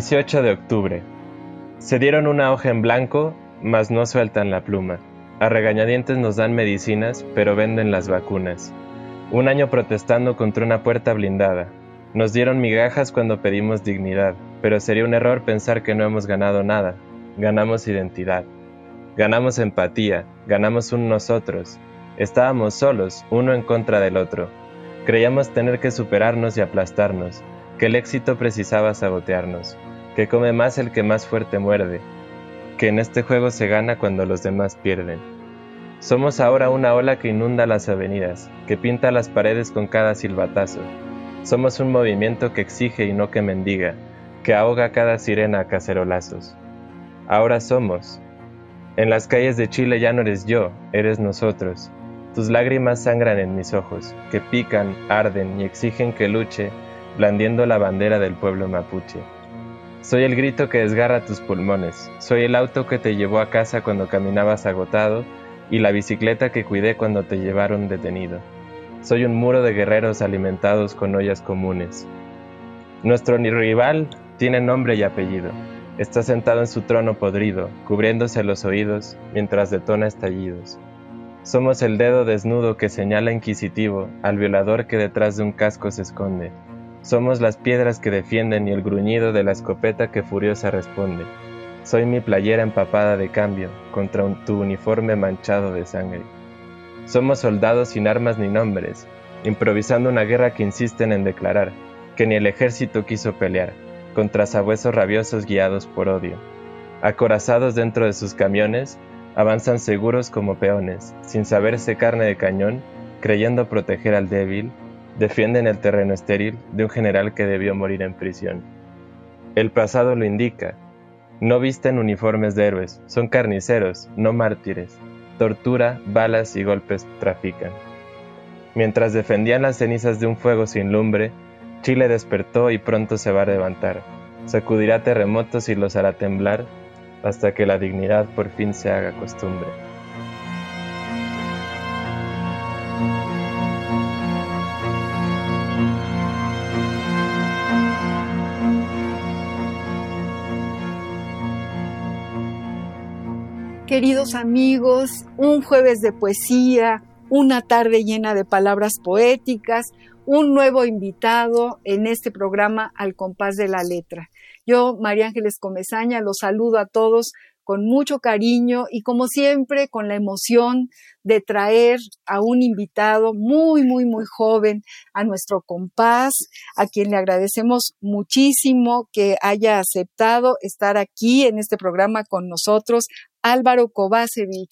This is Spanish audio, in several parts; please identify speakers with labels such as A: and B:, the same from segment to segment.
A: 18 de octubre. Se dieron una hoja en blanco, mas no sueltan la pluma. A regañadientes nos dan medicinas, pero venden las vacunas. Un año protestando contra una puerta blindada. Nos dieron migajas cuando pedimos dignidad, pero sería un error pensar que no hemos ganado nada. Ganamos identidad. Ganamos empatía, ganamos un nosotros. Estábamos solos, uno en contra del otro. Creíamos tener que superarnos y aplastarnos, que el éxito precisaba sabotearnos, que come más el que más fuerte muerde, que en este juego se gana cuando los demás pierden. Somos ahora una ola que inunda las avenidas, que pinta las paredes con cada silbatazo. Somos un movimiento que exige y no que mendiga, que ahoga cada sirena a cacerolazos. Ahora somos. En las calles de Chile ya no eres yo, eres nosotros. Tus lágrimas sangran en mis ojos, que pican, arden y exigen que luche blandiendo la bandera del pueblo mapuche. Soy el grito que desgarra tus pulmones, soy el auto que te llevó a casa cuando caminabas agotado y la bicicleta que cuidé cuando te llevaron detenido. Soy un muro de guerreros alimentados con ollas comunes. Nuestro rival tiene nombre y apellido. Está sentado en su trono podrido, cubriéndose los oídos mientras detona estallidos. Somos el dedo desnudo que señala inquisitivo al violador que detrás de un casco se esconde. Somos las piedras que defienden y el gruñido de la escopeta que furiosa responde. Soy mi playera empapada de cambio contra tu uniforme manchado de sangre. Somos soldados sin armas ni nombres, improvisando una guerra que insisten en declarar, que ni el ejército quiso pelear, contra sabuesos rabiosos guiados por odio. Acorazados dentro de sus camiones, avanzan seguros como peones, sin saberse carne de cañón, creyendo proteger al débil, defienden el terreno estéril de un general que debió morir en prisión. El pasado lo indica. No visten uniformes de héroes, son carniceros, no mártires. Tortura, balas y golpes trafican. Mientras defendían las cenizas de un fuego sin lumbre, Chile despertó y pronto se va a levantar. Sacudirá terremotos y los hará temblar hasta que la dignidad por fin se haga costumbre.
B: Queridos amigos, un jueves de poesía, una tarde llena de palabras poéticas, un nuevo invitado en este programa Al compás de la letra. Yo, María Ángeles Comezaña, los saludo a todos con mucho cariño y como siempre con la emoción de traer a un invitado muy, muy, muy joven a nuestro compás, a quien le agradecemos muchísimo que haya aceptado estar aquí en este programa con nosotros, Álvaro Kovacevic.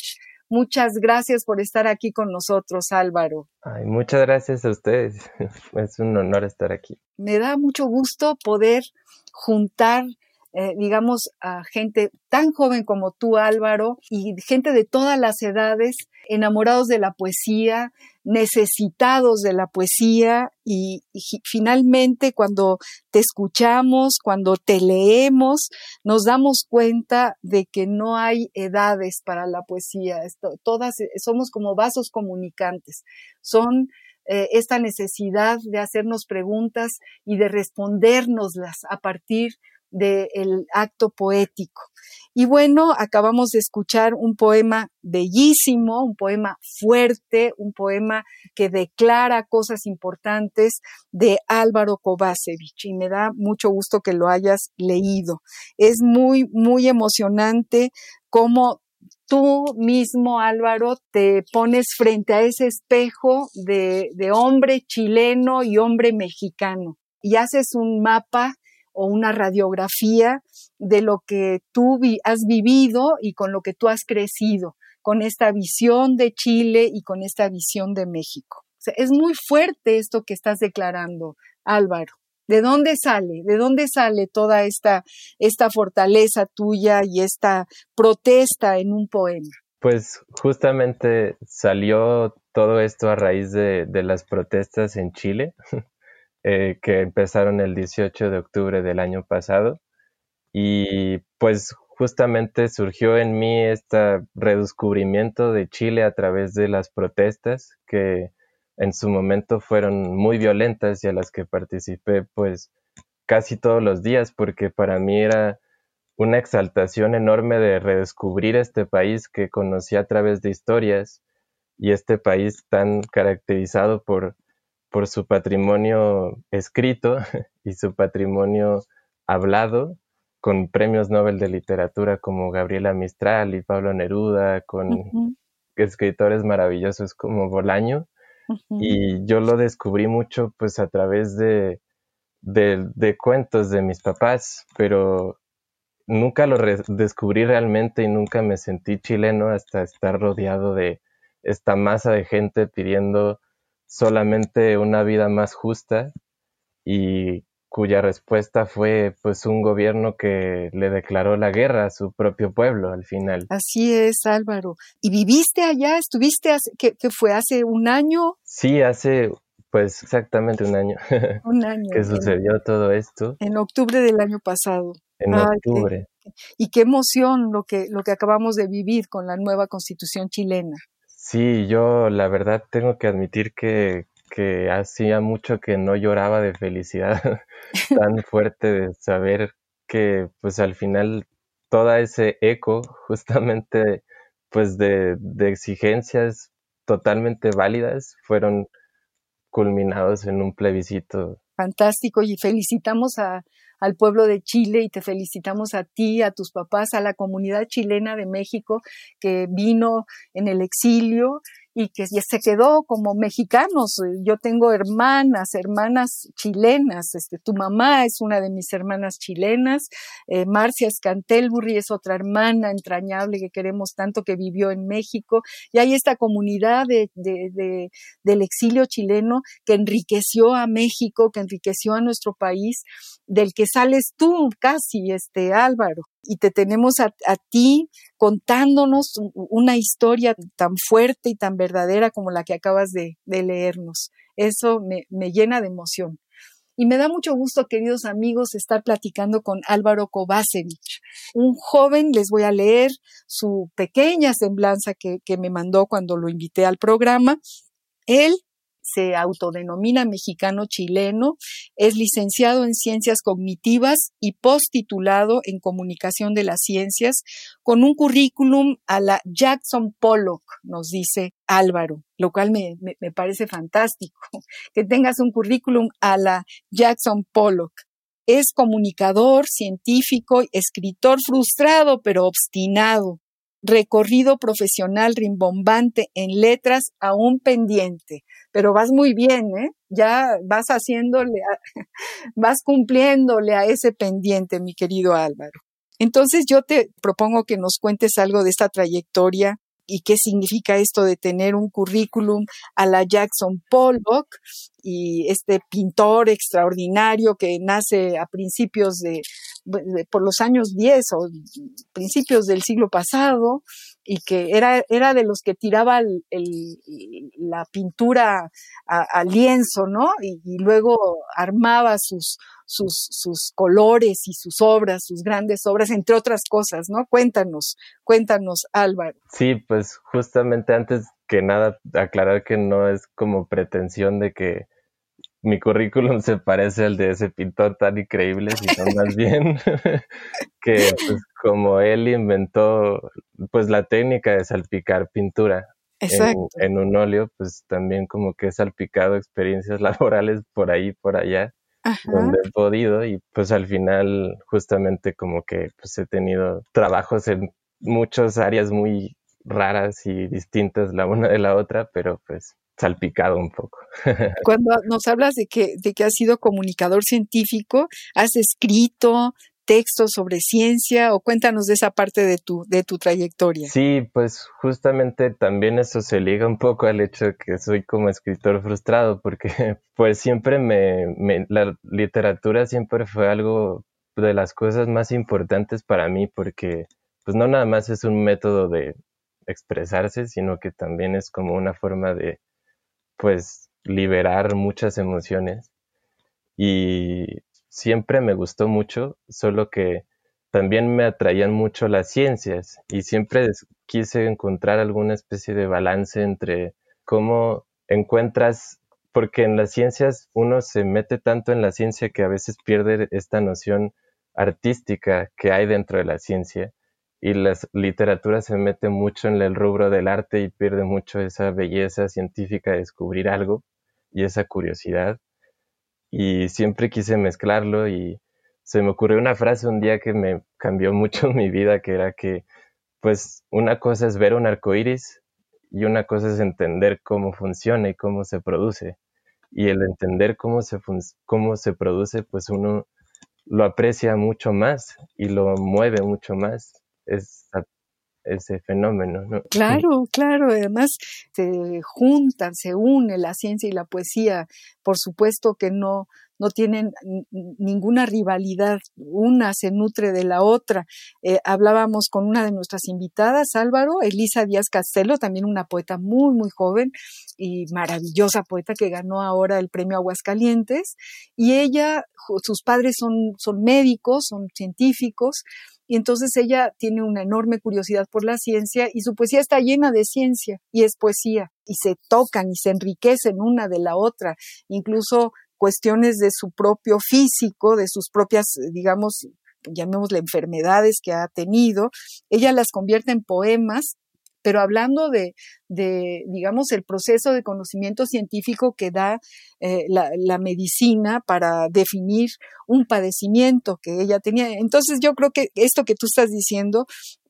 B: Muchas gracias por estar aquí con nosotros, Álvaro.
A: Ay, muchas gracias a ustedes. Es un honor estar aquí.
B: Me da mucho gusto poder juntar eh, digamos, a gente tan joven como tú, Álvaro, y gente de todas las edades, enamorados de la poesía, necesitados de la poesía y, finalmente cuando te escuchamos, cuando te leemos, nos damos cuenta de que no hay edades para la poesía. todas eh, somos como vasos comunicantes. Son eh, esta necesidad de hacernos preguntas y de respondérnoslas a partir del acto poético. Y bueno, acabamos de escuchar un poema bellísimo, un poema fuerte, un poema que declara cosas importantes de Álvaro Kovacevic y me da mucho gusto que lo hayas leído. Es muy, muy emocionante cómo tú mismo, Álvaro, te pones frente a ese espejo de, de hombre chileno y hombre mexicano y haces un mapa o una radiografía de lo que tú has vivido y con lo que tú has crecido, con esta visión de Chile y con esta visión de México. es muy fuerte esto que estás declarando, Álvaro. ¿De dónde sale? ¿De dónde sale toda esta, esta fortaleza tuya y esta protesta en un poema?
A: Pues justamente salió todo esto a raíz de, de las protestas en Chile. Eh, que empezaron el 18 de octubre del año pasado. Y pues justamente surgió en mí este redescubrimiento de Chile a través de las protestas que en su momento fueron muy violentas y a las que participé pues casi todos los días porque para mí era una exaltación enorme de redescubrir este país que conocí a través de historias y este país tan caracterizado por por su patrimonio escrito y su patrimonio hablado, con premios Nobel de literatura como Gabriela Mistral y Pablo Neruda, con escritores maravillosos como Bolaño. Y yo lo descubrí mucho pues a través de, de, cuentos de mis papás, pero nunca lo descubrí realmente y nunca me sentí chileno hasta estar rodeado de esta masa de gente pidiendo solamente una vida más justa y cuya respuesta fue pues un gobierno que le declaró la guerra a su propio pueblo al final.
B: Así es, Álvaro. ¿Y viviste allá? ¿Estuviste hace, que, fue hace un año?
A: Sí, hace pues exactamente un año.
B: Un año.
A: que sucedió todo esto.
B: En octubre del año pasado.
A: En octubre.
B: y qué emoción lo que, lo que acabamos de vivir con la nueva constitución chilena.
A: Sí, yo la verdad tengo que admitir que, que hacía mucho que no lloraba de felicidad tan fuerte de saber que pues al final todo ese eco justamente pues de, de exigencias totalmente válidas fueron culminados en un plebiscito.
B: Fantástico y felicitamos al pueblo de Chile y te felicitamos a ti, a tus papás, a la comunidad chilena de México que vino en el exilio y que se quedó como mexicanos. Yo tengo hermanas, hermanas chilenas. Este, tu mamá es una de mis hermanas chilenas. Eh, Marcia Scantelburri es otra hermana entrañable que queremos tanto que vivió en México. Y hay esta comunidad de, del exilio chileno que enriqueció a México, que enriqueció a nuestro país, del que sales tú casi, este Álvaro y te tenemos a, ti contándonos una historia tan fuerte y tan verdadera como la que acabas de, leernos. Eso me, llena de emoción. Y me da mucho gusto, queridos amigos, estar platicando con Álvaro Kovacevic, un joven, les voy a leer su pequeña semblanza que, que me mandó cuando lo invité al programa. Él se autodenomina mexicano chileno, es licenciado en ciencias cognitivas y postitulado en comunicación de las ciencias, con un currículum a la Jackson Pollock, nos dice Álvaro, lo cual me, me parece fantástico, que tengas un currículum a la Jackson Pollock. Es comunicador, científico, escritor frustrado pero obstinado recorrido profesional rimbombante en letras aún pendiente, pero vas muy bien, ¿eh? Ya vas haciéndole, vas cumpliéndole a ese pendiente, mi querido Álvaro. Entonces yo te propongo que nos cuentes algo de esta trayectoria y qué significa esto de tener un currículum a la Jackson Pollock y este pintor extraordinario que nace a principios de, por los años 10 o principios del siglo pasado y que era, era de los que tiraba la pintura al lienzo, ¿no? Y, y, luego armaba sus, sus, sus colores y sus obras, sus grandes obras, entre otras cosas, ¿no? Cuéntanos, cuéntanos, Álvaro.
A: Sí, pues justamente antes que nada aclarar que no es como pretensión de que mi currículum se parece al de ese pintor tan increíble, sino más bien que pues, como él inventó pues la técnica de salpicar pintura en, en, un óleo, pues también como que he salpicado experiencias laborales por ahí, por allá, donde he podido y pues al final justamente como que pues he tenido trabajos en muchas áreas muy raras y distintas la una de la otra, pero pues salpicado un poco.
B: Cuando nos hablas de que, de que has sido comunicador científico, has escrito textos sobre ciencia o cuéntanos de esa parte de tu, de tu trayectoria.
A: Sí, pues justamente también eso se liga un poco al hecho de que soy como escritor frustrado porque pues siempre me, me la literatura siempre fue algo de las cosas más importantes para mí porque pues no nada más es un método de expresarse, sino que también es como una forma de pues liberar muchas emociones. Y siempre me gustó mucho, solo que también me atraían mucho las ciencias y siempre quise encontrar alguna especie de balance entre cómo encuentras, porque en las ciencias uno se mete tanto en la ciencia que a veces pierde esta noción artística que hay dentro de la ciencia y la literatura se mete mucho en el rubro del arte y pierde mucho esa belleza científica de descubrir algo y esa curiosidad. Y siempre quise mezclarlo y se me ocurrió una frase un día que me cambió mucho mi vida, que era que, pues, una cosa es ver un arco iris y una cosa es entender cómo funciona y cómo se produce. Y el entender cómo se, cómo se produce, pues uno lo aprecia mucho más y lo mueve mucho más es, ese fenómeno. ¿no?
B: Claro, claro, además se juntan, se une la ciencia y la poesía, por supuesto que no, no tienen ninguna rivalidad, una se nutre de la otra. Eh, hablábamos con una de nuestras invitadas, Álvaro, Elisa Díaz Castelo, también una poeta muy, muy joven y maravillosa poeta que ganó ahora el premio Aguascalientes, y ella, sus padres son, son médicos, son científicos, y entonces ella tiene una enorme curiosidad por la ciencia y su poesía está llena de ciencia y es poesía y se tocan y se enriquecen una de la otra, incluso cuestiones de su propio físico, de sus propias, digamos, llamémosle enfermedades que ha tenido, ella las convierte en poemas pero hablando de, digamos, el proceso de conocimiento científico que da eh, la, medicina para definir un padecimiento que ella tenía. Entonces yo creo que esto que tú estás diciendo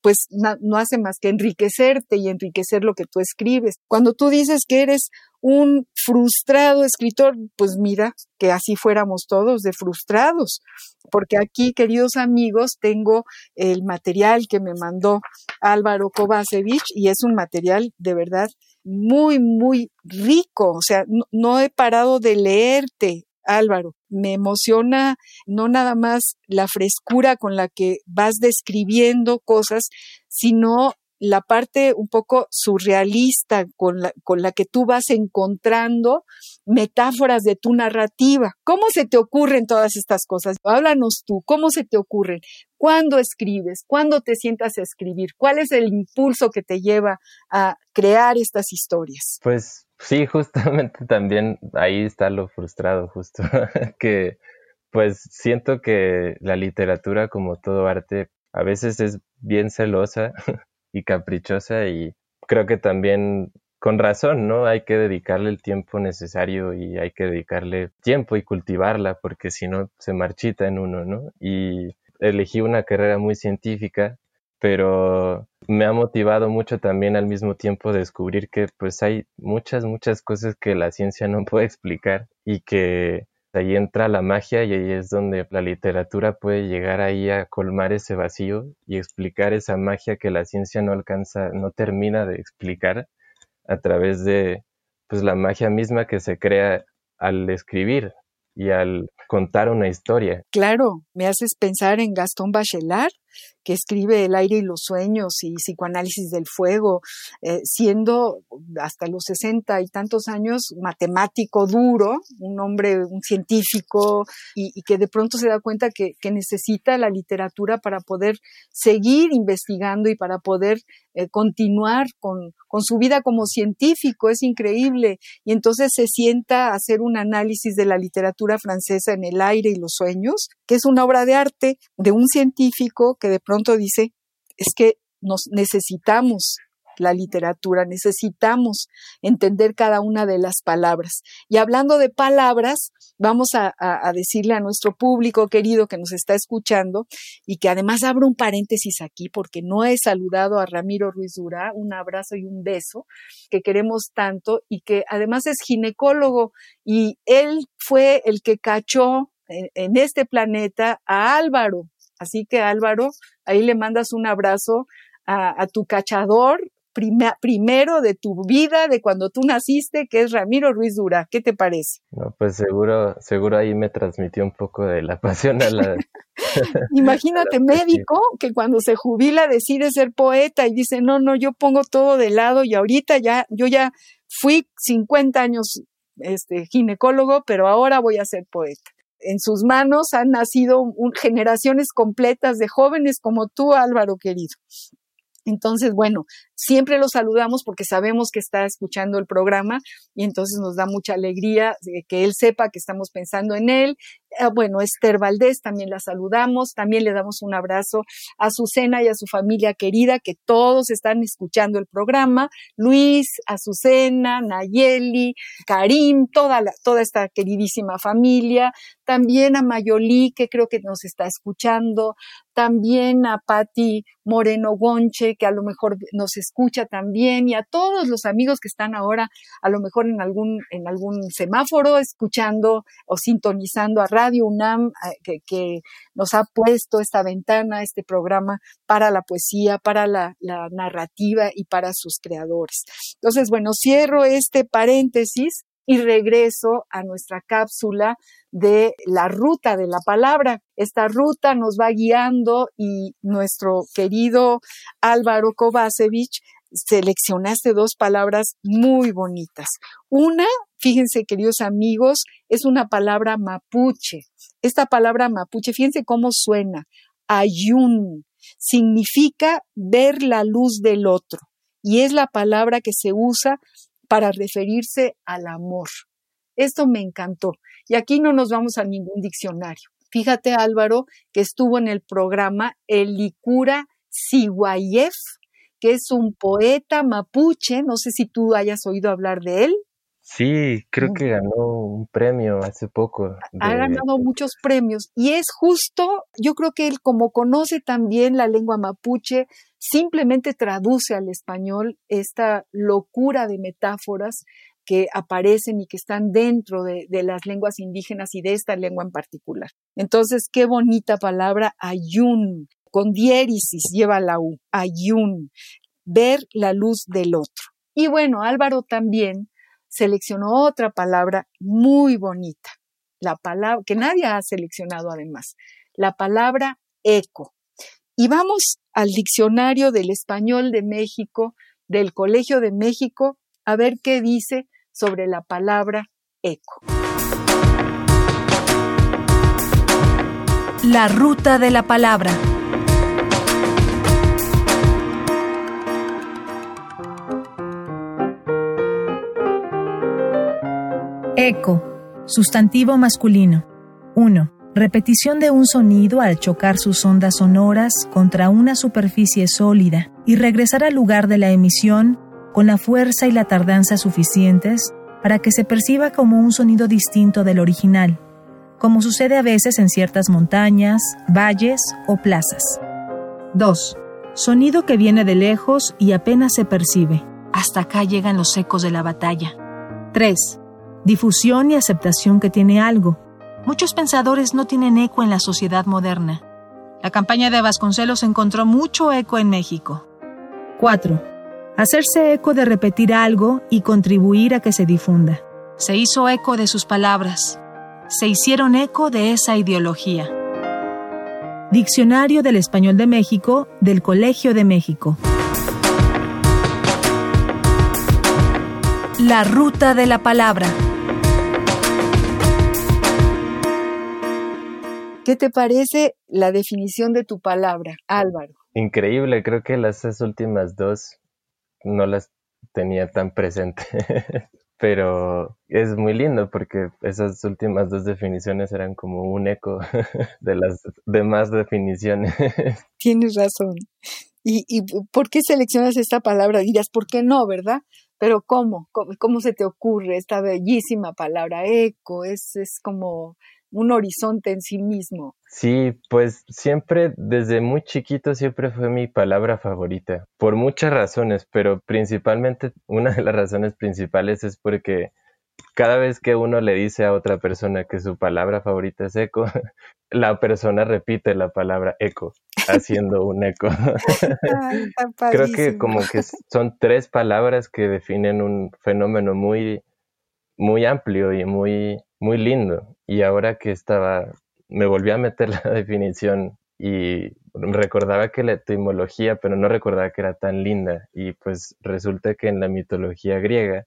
B: pues no, hace más que enriquecerte y enriquecer lo que tú escribes. Cuando tú dices que eres un frustrado escritor, pues mira, que así fuéramos todos de frustrados, porque aquí, queridos amigos, tengo el material que me mandó Álvaro Kovacevic y es un material de verdad muy, muy rico, o sea, no he parado de leerte Álvaro. Me emociona no nada más la frescura con la que vas describiendo cosas, sino la parte un poco surrealista con la, con la que tú vas encontrando metáforas de tu narrativa. ¿Cómo se te ocurren todas estas cosas? Háblanos tú, ¿cómo se te ocurren? ¿Cuándo escribes? ¿Cuándo te sientas a escribir? ¿Cuál es el impulso que te lleva a crear estas historias?
A: Pues sí, justamente también ahí está lo frustrado, justo, que pues siento que la literatura, como todo arte, a veces es bien celosa y caprichosa y creo que también con razón, ¿no? Hay que dedicarle el tiempo necesario y hay que dedicarle tiempo y cultivarla porque si no se marchita en uno, ¿no? Y elegí una carrera muy científica, pero me ha motivado mucho también al mismo tiempo descubrir que pues hay muchas, muchas cosas que la ciencia no puede explicar y que ahí entra la magia y ahí es donde la literatura puede llegar ahí a colmar ese vacío y explicar esa magia que la ciencia no alcanza, no termina de explicar a través de pues la magia misma que se crea al escribir y al contar una historia.
B: Claro, me haces pensar en Gastón Bachelard, que escribe El aire y los sueños y psicoanálisis del fuego, eh, siendo hasta los sesenta y tantos años matemático duro, un hombre, un científico, y, que de pronto se da cuenta que, necesita la literatura para poder seguir investigando y para poder eh, continuar con, con su vida como científico. Es increíble. Y entonces se sienta a hacer un análisis de la literatura francesa en El aire y los sueños, que es una obra de arte de un científico que de pronto dice, es que nos necesitamos la literatura, necesitamos entender cada una de las palabras. Y hablando de palabras, vamos a, decirle a nuestro público querido que nos está escuchando y que además abro un paréntesis aquí porque no he saludado a Ramiro Ruiz Durá, un abrazo y un beso que queremos tanto y que además es ginecólogo y él fue el que cachó en este planeta a Álvaro. Así que Álvaro, ahí le mandas un abrazo a, tu cachador primero de tu vida, de cuando tú naciste, que es Ramiro Ruiz Dura. ¿Qué te parece?
A: No, pues seguro, seguro ahí me transmitió un poco de la pasión a la...
B: Imagínate médico que cuando se jubila decide ser poeta y dice, no, no, yo pongo todo de lado y ahorita ya, yo ya fui 50 años este, ginecólogo, pero ahora voy a ser poeta en sus manos han nacido generaciones completas de jóvenes como tú, Álvaro querido. Entonces, bueno, siempre lo saludamos porque sabemos que está escuchando el programa y entonces nos da mucha alegría que él sepa que estamos pensando en él. Ah, bueno, Esther Valdés también la saludamos, también le damos un abrazo a Azucena y a su familia querida que todos están escuchando el programa, Luis, Azucena, Nayeli, Karim, toda, la, toda esta queridísima familia, también a Mayolí que creo que nos está escuchando, también a Patti Moreno Gonche que a lo mejor nos está escucha también y a todos los amigos que están ahora a lo mejor en algún, en algún semáforo escuchando o sintonizando a Radio UNAM que, nos ha puesto esta ventana, este programa para la poesía, para la, la narrativa y para sus creadores. Entonces, bueno, cierro este paréntesis y regreso a nuestra cápsula de la ruta de la palabra. Esta ruta nos va guiando y nuestro querido Álvaro Kovacevic seleccionaste dos palabras muy bonitas. Una, fíjense queridos amigos, es una palabra mapuche. Esta palabra mapuche, fíjense cómo suena. Ayun significa ver la luz del otro y es la palabra que se usa para referirse al amor. Esto me encantó. Y aquí no nos vamos a ningún diccionario. Fíjate, Álvaro, que estuvo en el programa El Licura que es un poeta mapuche. No sé si tú hayas oído hablar de él.
A: Sí, creo que ganó un premio hace poco.
B: Ha ganado muchos premios y es justo, yo creo que él como conoce también la lengua mapuche, simplemente traduce al español esta locura de metáforas que aparecen y que están dentro de, las lenguas indígenas y de esta lengua en particular. Entonces, qué bonita palabra, ayun, con diéresis lleva la U, ayun, ver la luz del otro. Y bueno, Álvaro también seleccionó otra palabra muy bonita, la palabra que nadie ha seleccionado además, la palabra eco. Y vamos al diccionario del español de México, del Colegio de México, a ver qué dice sobre la palabra eco.
C: La ruta de la palabra. Eco. Sustantivo masculino. 1. Repetición de un sonido al chocar sus ondas sonoras contra una superficie sólida y regresar al lugar de la emisión con la fuerza y la tardanza suficientes para que se perciba como un sonido distinto del original, como sucede a veces en ciertas montañas, valles o plazas. 2. Sonido que viene de lejos y apenas se percibe. Hasta acá llegan los ecos de la batalla. 3. Difusión y aceptación que tiene algo. Muchos pensadores no tienen eco en la sociedad moderna. La campaña de Vasconcelos encontró mucho eco en México. 4 hacerse eco de repetir algo y contribuir a que se difunda. Se hizo eco de sus palabras, se hicieron eco de esa ideología. Diccionario del Español de México del Colegio de México. La ruta de la palabra.
B: ¿Qué te parece la definición de tu palabra, Álvaro?
A: Increíble, creo que las últimas dos no las tenía tan presente. Pero es muy lindo porque esas últimas dos definiciones eran como un eco de las demás definiciones.
B: Tienes razón. ¿Y, ¿Y por qué seleccionas esta palabra? Dirías, ¿por qué no, verdad? Pero ¿cómo? ¿Cómo, se te ocurre esta bellísima palabra eco? Es, es como un horizonte en sí mismo.
A: Sí, pues siempre, desde muy chiquito, siempre fue mi palabra favorita, por muchas razones, pero principalmente, una de las razones principales es porque cada vez que uno le dice a otra persona que su palabra favorita es eco, la persona repite la palabra eco, haciendo un eco. Creo que como que son tres palabras que definen un fenómeno muy, muy amplio y muy, muy lindo. Y ahora que estaba, me volví a meter la definición y recordaba que la etimología, pero no recordaba que era tan linda. Y pues resulta que en la mitología griega,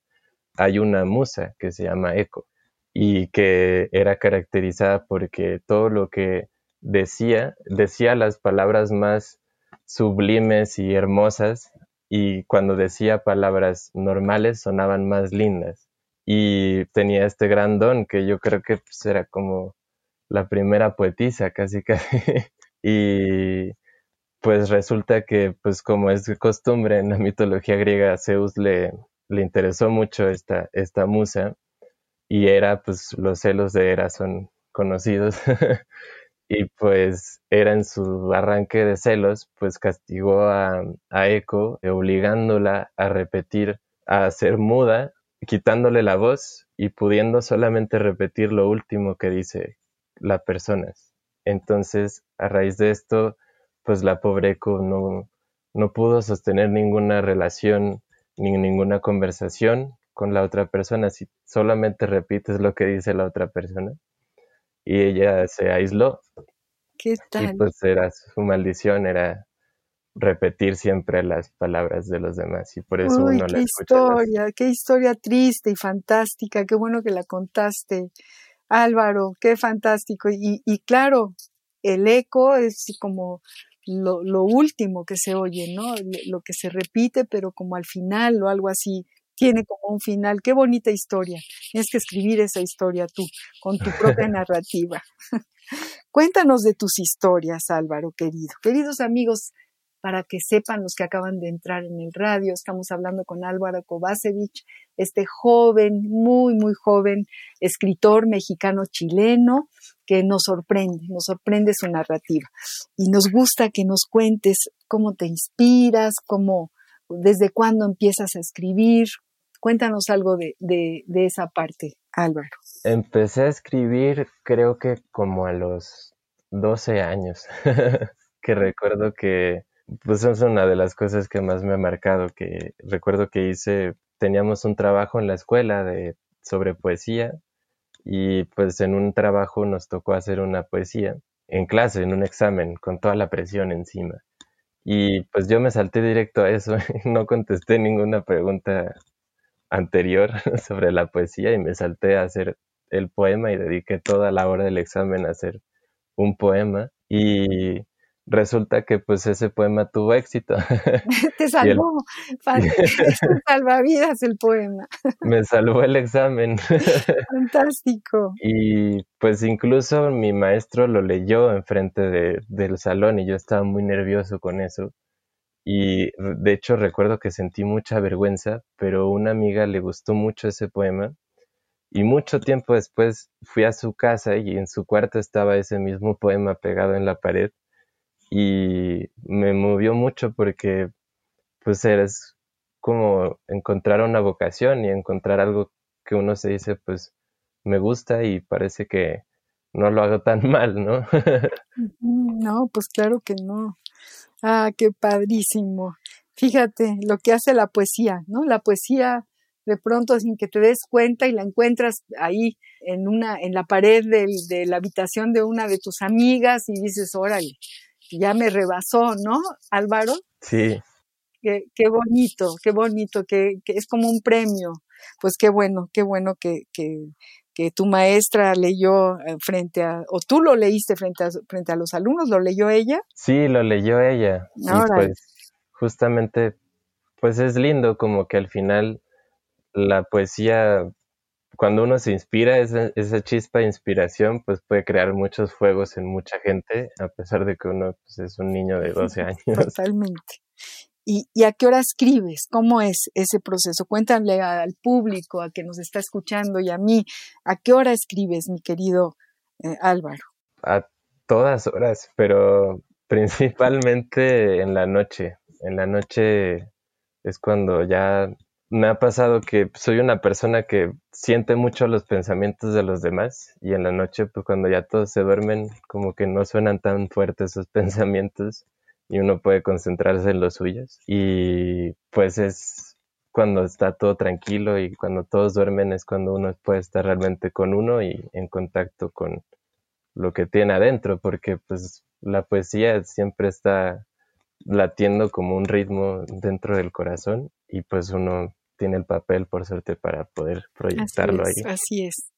A: hay una musa que se llama Eco y que era caracterizada porque todo lo que decía, decía las palabras más sublimes y hermosas y cuando decía palabras normales sonaban más lindas. Y tenía este gran don que yo creo que pues, era como la primera poetisa casi casi. y pues resulta que pues como es costumbre en la mitología griega, Zeus le, le interesó mucho esta, esta musa y era, pues los celos de Hera son conocidos y pues era en su arranque de celos, pues castigó a, a obligándola a repetir, a ser muda, quitándole la voz y pudiendo solamente repetir lo último que dice la persona. Entonces, a raíz de esto, pues la pobre Eco no, no pudo sostener ninguna relación ni ninguna conversación con la otra persona, si solamente repites lo que dice la otra persona. Y ella se aisló.
B: ¿Qué tal?
A: Y pues era su maldición, era repetir siempre las palabras de los demás y por eso
B: Uy,
A: uno
B: qué
A: la escucha.
B: historia, qué historia triste y fantástica, qué bueno que la contaste. Álvaro, qué fantástico. Y, y claro, el eco es como lo, lo, último que se oye, ¿no? Lo que se repite, pero como al final o algo así, tiene como un final. Qué bonita historia. Tienes que escribir esa historia tú, con tu propia narrativa. Cuéntanos de tus historias, Álvaro, querido. Queridos amigos, para que sepan los que acaban de entrar en el radio, estamos hablando con Álvaro Kovacevic, este joven, muy, muy joven escritor mexicano-chileno que nos sorprende, nos sorprende su narrativa. Y nos gusta que nos cuentes cómo te inspiras, cómo, desde cuándo empiezas a escribir. Cuéntanos algo de, de, de esa parte, Álvaro.
A: Empecé a escribir creo que como a los 12 años, que recuerdo que pues es una de las cosas que más me ha marcado, que recuerdo que hice, teníamos un trabajo en la escuela de, sobre poesía y pues en un trabajo nos tocó hacer una poesía en clase, en un examen, con toda la presión encima. Y pues yo me salté directo a eso, no contesté ninguna pregunta anterior sobre la poesía y me salté a hacer el poema y dediqué toda la hora del examen a hacer un poema. Y resulta que pues ese poema tuvo éxito.
B: Te salvó, el... salvavidas el poema.
A: Me salvó el examen.
B: Fantástico.
A: Y pues incluso mi maestro lo leyó enfrente de, del salón y yo estaba muy nervioso con eso. Y de hecho recuerdo que sentí mucha vergüenza, pero una amiga le gustó mucho ese poema. Y mucho tiempo después fui a su casa y en su cuarto estaba ese mismo poema pegado en la pared y me movió mucho porque pues eres como encontrar una vocación y encontrar algo que uno se dice pues me gusta y parece que no lo hago tan mal, ¿no?
B: no, pues claro que no. Ah, qué padrísimo. Fíjate lo que hace la poesía, ¿no? La poesía de pronto sin que te des cuenta y la encuentras ahí en una en la pared de, de la habitación de una de tus amigas y dices, órale, ya me rebasó, ¿no, Álvaro?
A: Sí.
B: Qué, qué bonito, qué bonito, que, que, es como un premio. Pues qué bueno, qué bueno que, que, que tu maestra leyó eh, frente a, o tú lo leíste frente a, frente a los alumnos, ¿lo leyó ella?
A: Sí, lo leyó ella.
B: Ahora.
A: Y pues justamente, pues es lindo como que al final la poesía cuando uno se inspira, esa, esa, chispa de inspiración, pues puede crear muchos fuegos en mucha gente, a pesar de que uno pues, es un niño de 12 años.
B: Totalmente. ¿Y, ¿Y, a qué hora escribes? ¿Cómo es ese proceso? Cuéntale al público, a que nos está escuchando y a mí, ¿a qué hora escribes, mi querido eh, Álvaro?
A: A todas horas, pero principalmente en la noche. En la noche es cuando ya me ha pasado que soy una persona que siente mucho los pensamientos de los demás y en la noche, pues cuando ya todos se duermen, como que no suenan tan fuertes esos pensamientos y uno puede concentrarse en los suyos. Y pues es cuando está todo tranquilo y cuando todos duermen es cuando uno puede estar realmente con uno y en contacto con lo que tiene adentro, porque pues la poesía siempre está latiendo como un ritmo dentro del corazón y pues uno tiene el papel por suerte para poder proyectarlo
B: ahí. Así es.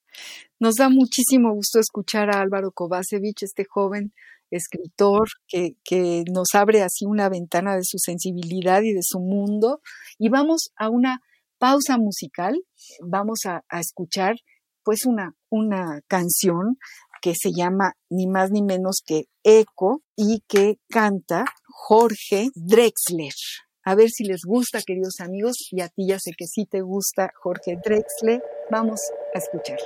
B: Nos da muchísimo gusto escuchar a Álvaro Kovacevic, este joven escritor que, que, nos abre así una ventana de su sensibilidad y de su mundo. Y vamos a una pausa musical, vamos a, a escuchar pues una, una canción que se llama ni más ni menos que Eco y que canta Jorge Drexler. A ver si les gusta, queridos amigos, y a ti ya sé que sí te gusta Jorge Drexler. Vamos a escucharle.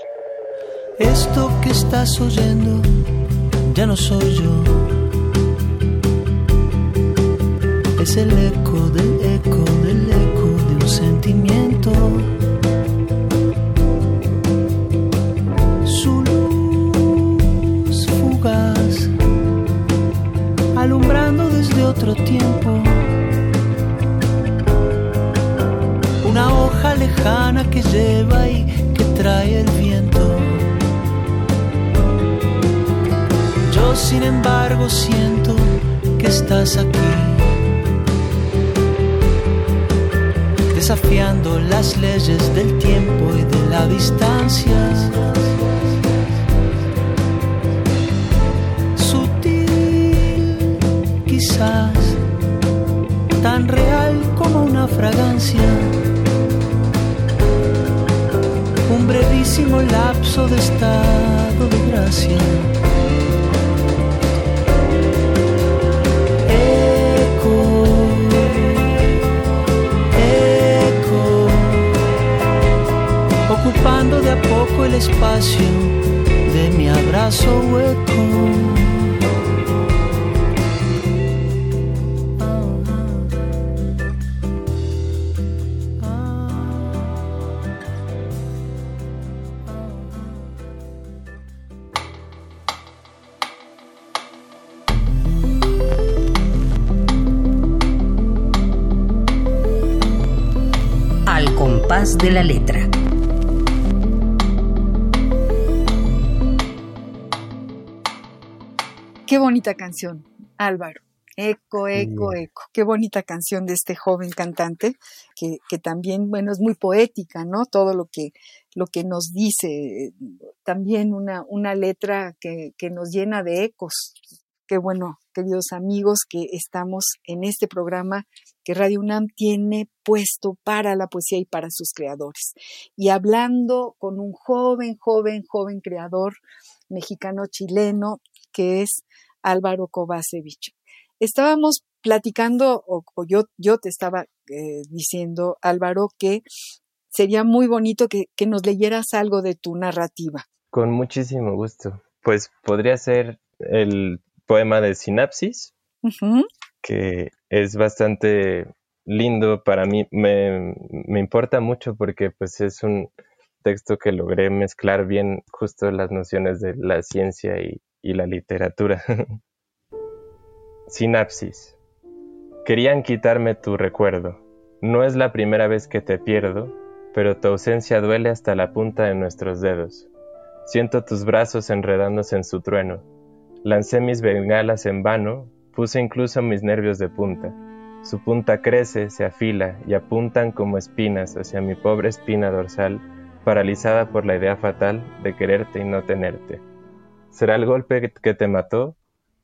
D: Esto que estás oyendo ya no soy yo. Es el eco del eco del eco de un sentimiento. Su luz alumbrando desde otro tiempo. Lejana que lleva y que trae el viento. sin embargo siento que estás aquí, desafiando las leyes del tiempo y de la distancia. Sutil, quizás, tan real como una fragancia. Un brevísimo lapso de estado de gracia ocupando de a poco el espacio de mi abrazo hueco.
E: De la letra.
B: Qué bonita canción, Álvaro. Eco, eco, eco. Qué bonita canción de este joven cantante, que, que, también, bueno, es muy poética, ¿no? Todo lo que, lo que nos dice. También una, una letra que, que nos llena de ecos. Qué bueno, queridos amigos, que estamos en este programa que Radio UNAM tiene puesto para la poesía y para sus creadores. Y hablando con un joven, joven, joven creador mexicano-chileno, que es Álvaro Kovacevic. Estábamos platicando, o, yo, yo te estaba eh, diciendo, Álvaro, que sería muy bonito que, nos leyeras algo de tu narrativa.
A: Con muchísimo gusto. Pues podría ser el poema de Sinapsis, que es bastante lindo para mí. Me, me, importa mucho porque pues es un texto que logré mezclar bien justo las nociones de la ciencia y, y la literatura. Sinapsis. Querían quitarme tu recuerdo. No es la primera vez que te pierdo, pero tu ausencia duele hasta la punta de nuestros dedos. Siento tus brazos enredándose en su trueno. Lancé mis bengalas en vano, puse incluso mis nervios de punta. Su punta crece, se afila y apuntan como espinas hacia mi pobre espina dorsal, paralizada por la idea fatal de quererte y no tenerte. ¿Será el golpe que te mató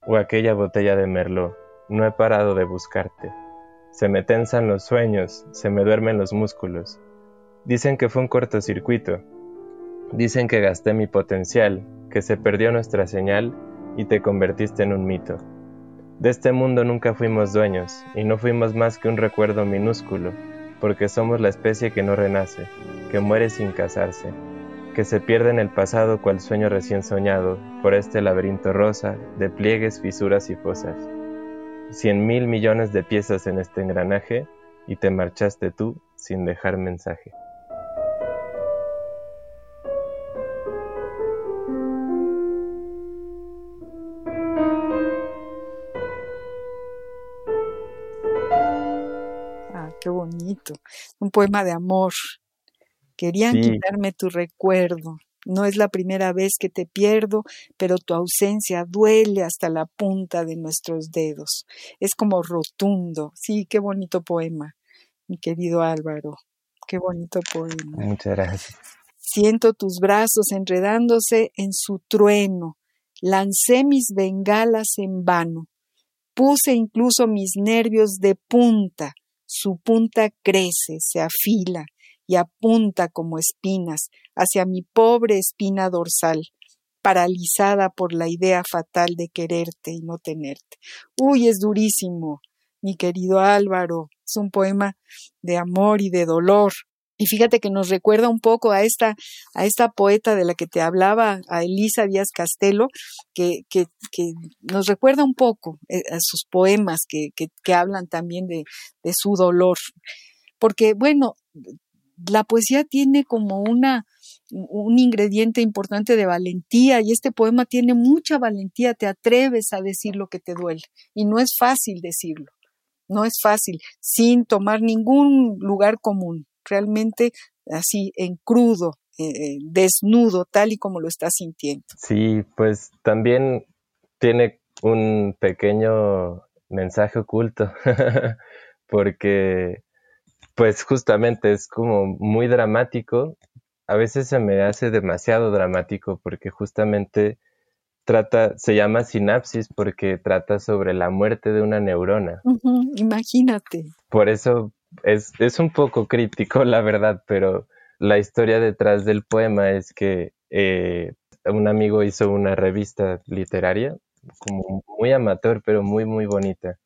A: o aquella botella de merlot? No he parado de buscarte. Se me tensan los sueños, se me duermen los músculos. Dicen que fue un cortocircuito. Dicen que gasté mi potencial, que se perdió nuestra señal y te convertiste en un mito. De este mundo nunca fuimos dueños y no fuimos más que un recuerdo minúsculo, porque somos la especie que no renace, que muere sin casarse, que se pierde en el pasado cual sueño recién soñado por este laberinto rosa de pliegues, fisuras y fosas. Cien mil millones de piezas en este engranaje y te marchaste tú sin dejar mensaje.
B: Un poema de amor. Querían
A: Sí.
B: quitarme tu recuerdo. No es la primera vez que te pierdo, pero tu ausencia duele hasta la punta de nuestros dedos. Es como rotundo. Sí, qué bonito poema, mi querido Álvaro. Qué bonito poema.
A: Muchas gracias.
B: Siento tus brazos enredándose en su trueno. Lancé mis bengalas en vano. Puse incluso mis nervios de punta. Su punta crece, se afila y apunta como espinas hacia mi pobre espina dorsal, paralizada por la idea fatal de quererte y no tenerte. Uy, es durísimo, mi querido Álvaro. Es un poema de amor y de dolor. Y fíjate que nos recuerda un poco a esta, a esta poeta de la que te hablaba, a Elisa Díaz Castelo, que, que, nos recuerda un poco eh, a sus poemas que, que, que hablan también de, de su dolor. Porque, bueno, la poesía tiene como una, un ingrediente importante de valentía y este poema tiene mucha valentía, te atreves a decir lo que te duele y no es fácil decirlo, no es fácil, sin tomar ningún lugar común, realmente así en crudo, eh, desnudo, tal y como lo estás sintiendo.
A: Sí, pues también tiene un pequeño mensaje oculto, porque pues justamente es como muy dramático. A veces se me hace demasiado dramático porque justamente trata, se llama sinapsis porque trata sobre la muerte de una neurona.
B: Uh -huh, imagínate.
A: Por eso es, es un poco crítico, la verdad, pero la historia detrás del poema es que eh, un amigo hizo una revista literaria, como muy amateur, pero muy, muy bonita.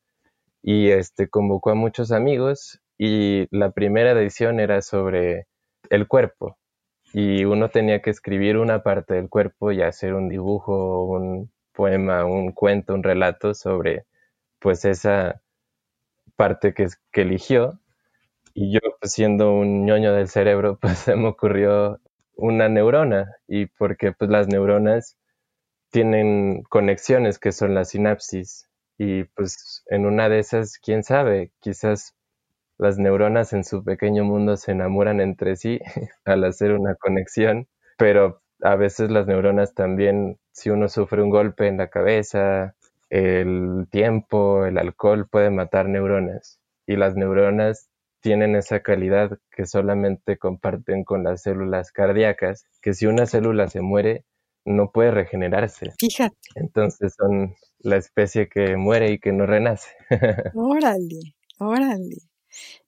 A: Y este convocó a muchos amigos y la primera edición era sobre el cuerpo y uno tenía que escribir una parte del cuerpo y hacer un dibujo, un poema, un cuento, un relato sobre pues esa parte que, que eligió y yo pues, siendo un ñoño del cerebro pues se me ocurrió una neurona y porque pues las neuronas tienen conexiones que son las sinapsis y pues en una de esas quién sabe quizás las neuronas en su pequeño mundo se enamoran entre sí al hacer una conexión, pero a veces las neuronas también, si uno sufre un golpe en la cabeza, el tiempo, el alcohol puede matar neuronas y las neuronas tienen esa calidad que solamente comparten con las células cardíacas, que si una célula se muere, no puede regenerarse.
B: Fíjate.
A: Entonces son la especie que muere y que no renace.
B: órale, órale.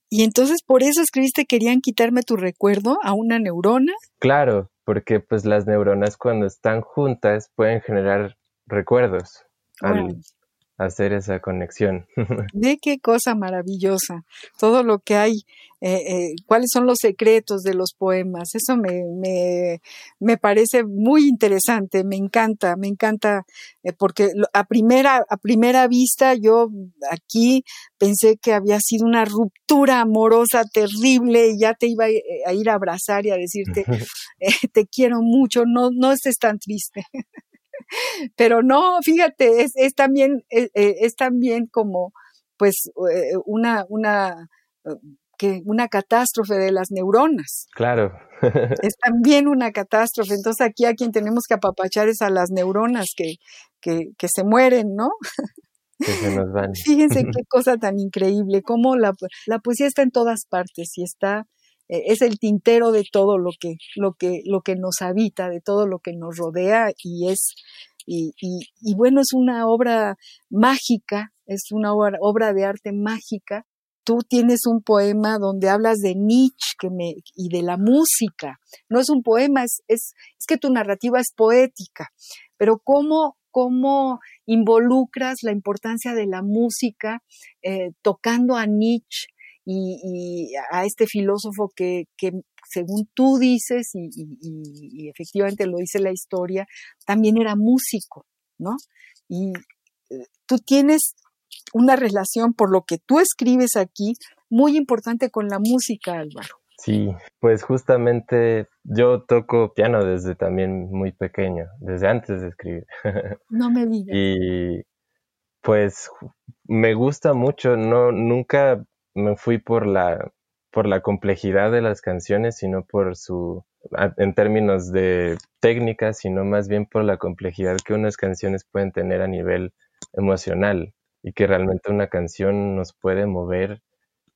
B: Y entonces por eso escribiste querían quitarme tu recuerdo a una neurona.
A: Claro, porque pues las neuronas cuando están juntas pueden generar recuerdos al. Hacer esa conexión.
B: Ve qué cosa maravillosa. Todo lo que hay, eh, eh, cuáles son los secretos de los poemas. Eso me, me, me parece muy interesante. Me encanta, me encanta, eh, porque a primera, a primera vista yo aquí pensé que había sido una ruptura amorosa terrible y ya te iba a, a ir a abrazar y a decirte, eh, te quiero mucho, no, no estés tan triste. Pero no, fíjate, es, es también, eh, eh, es también como, pues, eh, una, una, que una catástrofe de las neuronas.
A: claro.
B: Es también una catástrofe. Entonces aquí a quien tenemos que apapachar es a las neuronas que, que, que se mueren, ¿no?
A: que se nos van.
B: Fíjense qué cosa tan increíble, cómo la, la poesía está en todas partes y está, es el tintero de todo lo que, lo que, lo que nos habita, de todo lo que nos rodea y es, y, y, bueno, es una obra mágica, es una obra, obra de arte mágica. Tú tienes un poema donde hablas de Nietzsche y de la música. No es un poema, es, es, que tu narrativa es poética, pero cómo, cómo involucras la importancia de la música eh, tocando a Nietzsche y, a este filósofo que, que según tú dices, y, y, efectivamente lo dice la historia, también era músico, ¿no? Y eh, tú tienes una relación, por lo que tú escribes aquí, muy importante con la música, Álvaro.
A: Sí, pues justamente yo toco piano desde también muy pequeño, desde antes de escribir.
B: No me digas.
A: y pues me gusta mucho, no nunca me fui por la por la complejidad de las canciones, sino por su en términos de técnica, sino más bien por la complejidad que unas canciones pueden tener a nivel emocional y que realmente una canción nos puede mover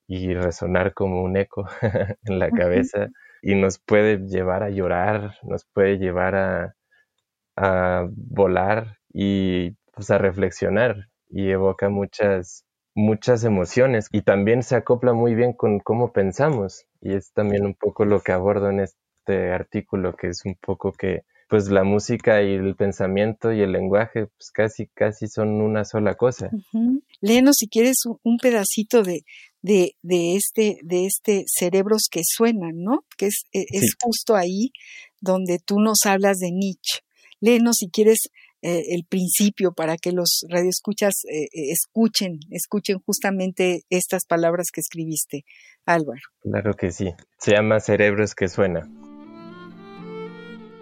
A: y resonar como un eco en la cabeza y nos puede llevar a llorar, nos puede llevar a, a volar y pues a reflexionar y evoca muchas muchas emociones y también se acopla muy bien con cómo pensamos y es también un poco lo que abordo en este artículo que es un poco que pues la música y el pensamiento y el lenguaje pues casi casi son una sola cosa.
B: Léenos si quieres un pedacito de, de, de, este, de este cerebros que suenan, ¿no? Que es, e, es justo ahí donde tú nos hablas de Nietzsche. Léenos si quieres eh, el principio para que los radioescuchas eh, eh, escuchen, escuchen justamente estas palabras que escribiste, Álvaro.
A: Claro que sí. Se llama Cerebros que suenan.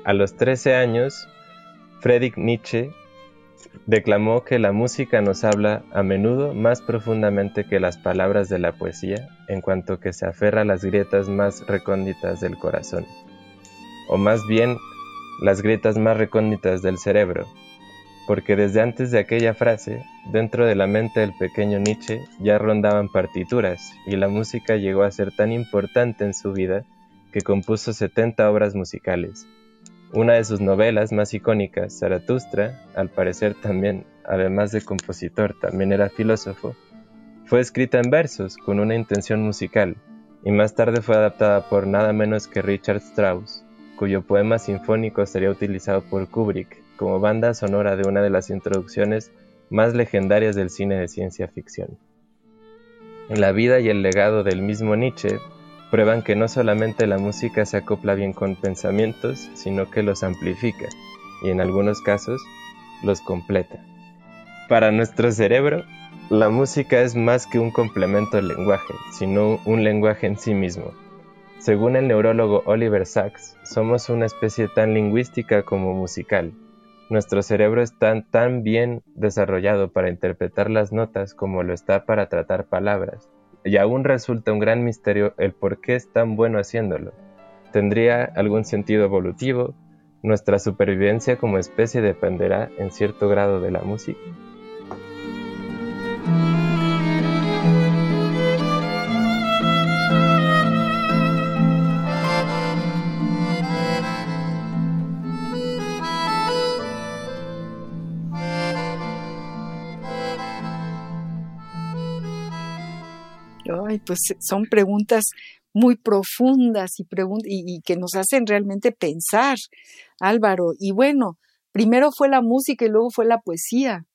A: A los 13 años, Friedrich Nietzsche declamó que la música nos habla a menudo más profundamente que las palabras de la poesía, en cuanto que se aferra a las grietas más recónditas del corazón, o más bien las grietas más recónditas del cerebro, porque desde antes de aquella frase, dentro de la mente del pequeño Nietzsche ya rondaban partituras, y la música llegó a ser tan importante en su vida que compuso 70 obras musicales. Una de sus novelas más icónicas, Zaratustra, al parecer también, además de compositor, también era filósofo, fue escrita en versos con una intención musical y más tarde fue adaptada por nada menos que Richard Strauss, cuyo poema sinfónico sería utilizado por Kubrick como banda sonora de una de las introducciones más legendarias del cine de ciencia ficción. La vida y el legado del mismo Nietzsche prueban que no solamente la música se acopla bien con pensamientos, sino que los amplifica y en algunos casos los completa. Para nuestro cerebro, la música es más que un complemento del lenguaje, sino un lenguaje en sí mismo. Según el neurólogo Oliver Sacks, somos una especie tan lingüística como musical. Nuestro cerebro está tan bien desarrollado para interpretar las notas como lo está para tratar palabras y aún resulta un gran misterio el por qué es tan bueno haciéndolo. ¿Tendría algún sentido evolutivo? ¿Nuestra supervivencia como especie dependerá en cierto grado de la música?
B: Pues son preguntas muy profundas y, y, que nos hacen realmente pensar, Álvaro. Y bueno, primero fue la música y luego fue la poesía.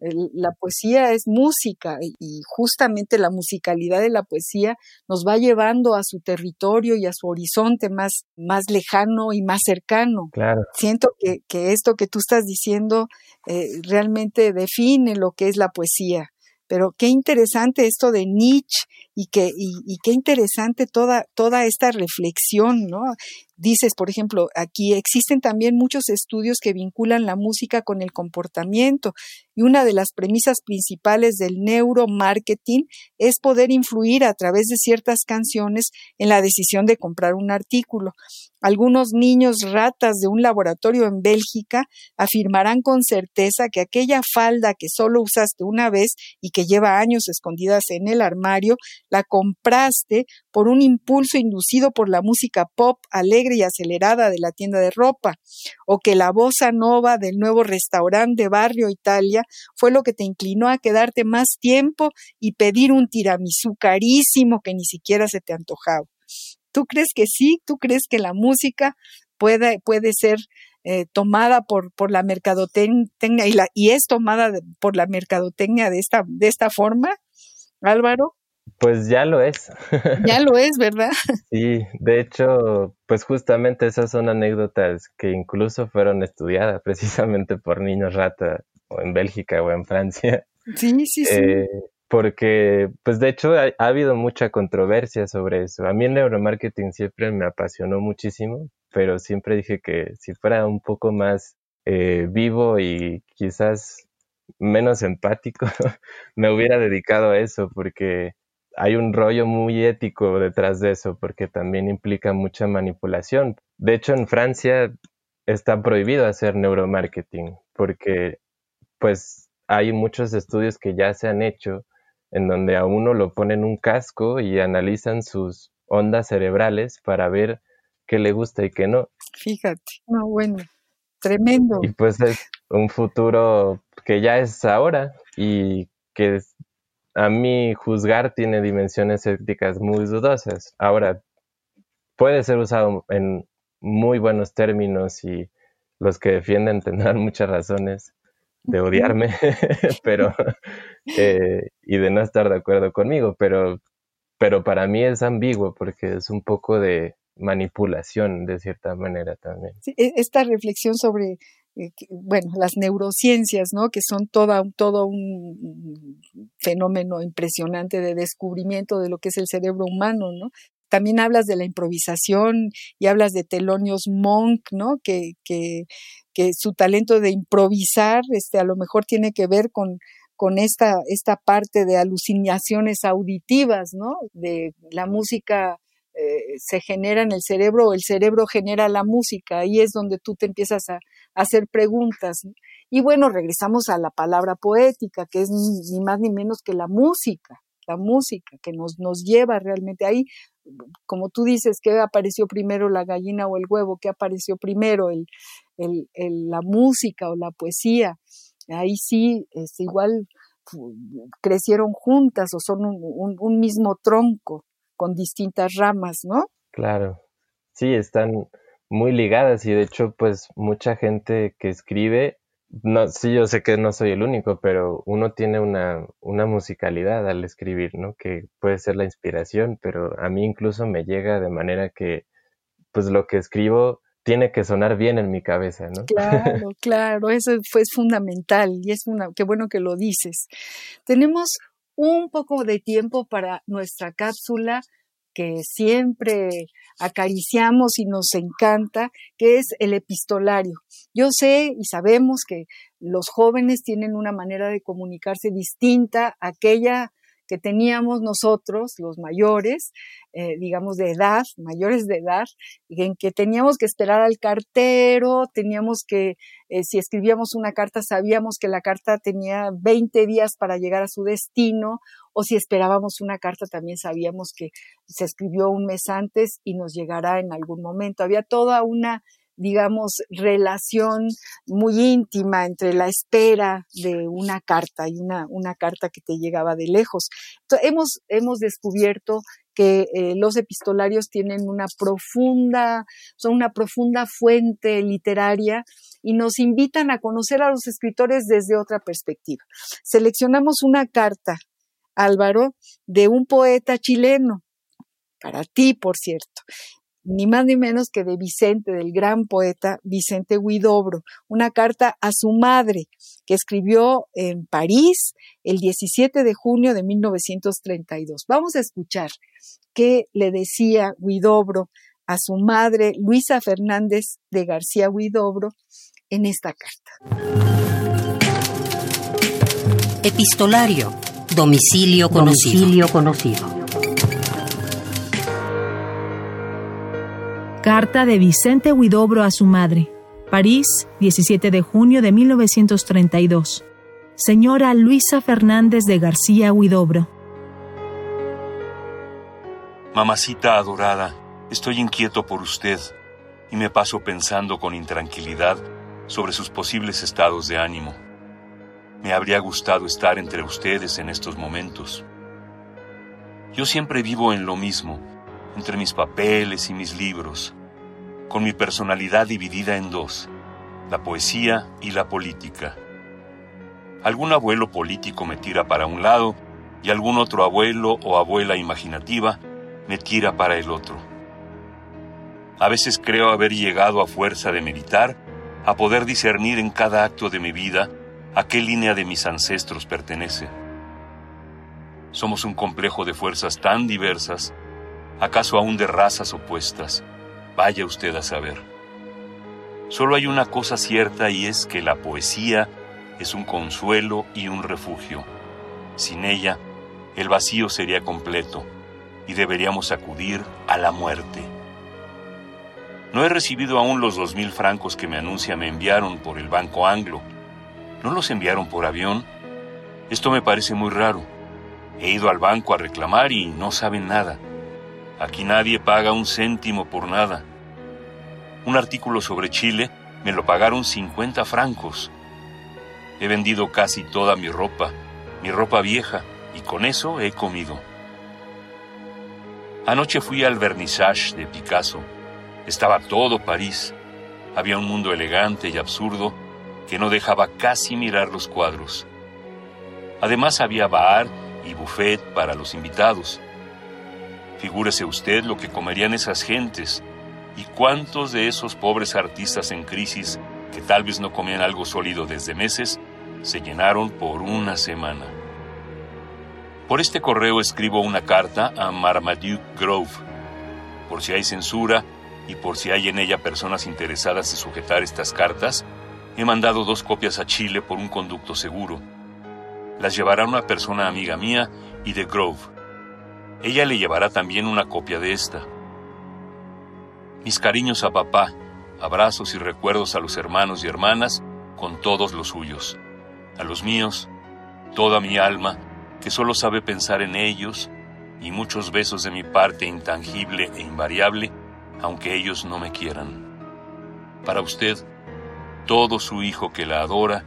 B: la poesía es música y justamente la musicalidad de la poesía nos va llevando a su territorio y a su horizonte más, más lejano y más cercano.
A: Claro.
B: Siento que, esto que tú estás diciendo eh, realmente define lo que es la poesía. Pero qué interesante esto de Nietzsche y, que, y, qué interesante toda, toda esta reflexión, ¿no? Dices, por ejemplo, aquí existen también muchos estudios que vinculan la música con el comportamiento y una de las premisas principales del neuromarketing es poder influir a través de ciertas canciones en la decisión de comprar un artículo. Algunos niños ratas de un laboratorio en Bélgica afirmarán con certeza que aquella falda que solo usaste una vez y que lleva años escondidas en el armario, la compraste por un impulso inducido por la música pop alegre y acelerada de la tienda de ropa, o que la bossa nova del nuevo restaurante de Barrio Italia fue lo que te inclinó a quedarte más tiempo y pedir un tiramisú carísimo que ni siquiera se te antojaba. ¿Tú crees que sí? ¿Tú crees que la música puede, puede ser eh, tomada por, por la mercadotecnia y, la, y es tomada por la mercadotecnia de esta, de esta forma, Álvaro?
A: Pues ya lo es.
B: Ya lo es, ¿verdad?
A: Sí, de hecho, pues justamente esas son anécdotas que incluso fueron estudiadas precisamente por niños rata, o en Bélgica o en Francia.
B: Sí, sí, sí.
A: Eh, porque, pues de hecho, ha, habido mucha controversia sobre eso. A mí el neuromarketing siempre me apasionó muchísimo, pero siempre dije que si fuera un poco más eh, vivo y quizás menos empático, me hubiera dedicado a eso, porque hay un rollo muy ético detrás de eso, porque también implica mucha manipulación. De hecho, en Francia está prohibido hacer neuromarketing, porque pues hay muchos estudios que ya se han hecho en donde a uno lo ponen un casco y analizan sus ondas cerebrales para ver qué le gusta y qué no.
B: Fíjate, no, bueno, tremendo.
A: Y pues es un futuro que ya es ahora y que a mí juzgar tiene dimensiones éticas muy dudosas. Ahora, puede ser usado en muy buenos términos y los que defienden tendrán muchas razones, de odiarme, pero eh, y de no estar de acuerdo conmigo, pero, pero para mí es ambiguo porque es un poco de manipulación de cierta manera también.
B: E, esta reflexión sobre bueno, las neurociencias, ¿no? Que son todo un fenómeno impresionante de descubrimiento de lo que es el cerebro humano, ¿no? También hablas de la improvisación y hablas de Telonios Monk, ¿no? Que, que, que su talento de improvisar, este, a lo mejor tiene que ver con, con esta, esta parte de alucinaciones auditivas, ¿no? De la música eh, se genera en el cerebro o el cerebro genera la música. Ahí es donde tú te empiezas a hacer preguntas. Y bueno, regresamos a la palabra poética, que es ni más ni menos que la música, la música que nos, nos lleva realmente ahí como tú dices, ¿qué apareció primero la gallina o el huevo? ¿Qué apareció primero? El, la música o la poesía. Ahí sí, es igual crecieron juntas o son un, mismo tronco con distintas ramas, ¿no?
A: Claro, sí, están muy ligadas y de hecho, pues mucha gente que escribe no, sí, yo sé que no soy el único, pero uno tiene una, una musicalidad al escribir, ¿no? Que puede ser la inspiración, pero a mí incluso me llega de manera que, pues lo que escribo tiene que sonar bien en mi cabeza, ¿no?
B: Claro, claro, eso fue fundamental y es una, qué bueno que lo dices. Tenemos un poco de tiempo para nuestra cápsula que siempre acariciamos y nos encanta, que es el epistolario. Yo sé y sabemos que los jóvenes tienen una manera de comunicarse distinta a aquella que teníamos nosotros, los mayores, eh, digamos de edad, mayores de edad, en que teníamos que esperar al cartero, teníamos que, eh, si escribíamos una carta, sabíamos que la carta tenía 20 días para llegar a su destino, o si esperábamos una carta, también sabíamos que se escribió un mes antes y nos llegará en algún momento. Había toda una digamos, relación muy íntima entre la espera de una carta y una, una carta que te llegaba de lejos. Hemos, hemos descubierto que eh, los epistolarios tienen una profunda, son una profunda fuente literaria y nos invitan a conocer a los escritores desde otra perspectiva. Seleccionamos una carta, Álvaro, de un poeta chileno, para ti, por cierto ni más ni menos que de Vicente, del gran poeta Vicente Huidobro, una carta a su madre que escribió en París el 17 de junio de 1932. Vamos a escuchar qué le decía Huidobro a su madre Luisa Fernández de García Huidobro en esta carta.
E: Epistolario. Domicilio conocido. Domicilio conocido.
C: Carta de Vicente Huidobro a su madre. París, 17 de junio de 1932. Señora Luisa Fernández de García Huidobro.
F: Mamacita adorada, estoy inquieto por usted y me paso pensando con intranquilidad sobre sus posibles estados de ánimo. Me habría gustado estar entre ustedes en estos momentos. Yo siempre vivo en lo mismo, entre mis papeles y mis libros, con mi personalidad dividida en dos, la poesía y la política. Algún abuelo político me tira para un lado y algún otro abuelo o abuela imaginativa me tira para el otro. A veces creo haber llegado a fuerza de meditar a poder discernir en cada acto de mi vida a qué línea de mis ancestros pertenece. Somos un complejo de fuerzas tan diversas, acaso aún de razas opuestas. Vaya usted a saber. Solo hay una cosa cierta y es que la poesía es un consuelo y un refugio. Sin ella, el vacío sería completo y deberíamos acudir a la muerte. No he recibido aún los dos mil francos que me anuncia me enviaron por el Banco Anglo. ¿No los enviaron por avión? Esto me parece muy raro. He ido al banco a reclamar y no saben nada. Aquí nadie paga un céntimo por nada. Un artículo sobre Chile me lo pagaron 50 francos. He vendido casi toda mi ropa, mi ropa vieja, y con eso he comido. Anoche fui al vernissage de Picasso. Estaba todo París. Había un mundo elegante y absurdo que no dejaba casi mirar los cuadros. Además había bar y buffet para los invitados. Figúrese usted lo que comerían esas gentes y cuántos de esos pobres artistas en crisis que tal vez no comían algo sólido desde meses, se llenaron por una semana. Por este correo escribo una carta a Marmaduke Grove. Por si hay censura y por si hay en ella personas interesadas en sujetar estas cartas, he mandado dos copias a Chile por un conducto seguro. Las llevará una persona amiga mía y de Grove. Ella le llevará también una copia de esta. Mis cariños a papá, abrazos y recuerdos a los hermanos y hermanas, con todos los suyos. A los míos, toda mi alma, que solo sabe pensar en ellos, y muchos besos de mi parte intangible e invariable, aunque ellos no me quieran. Para usted, todo su hijo que la adora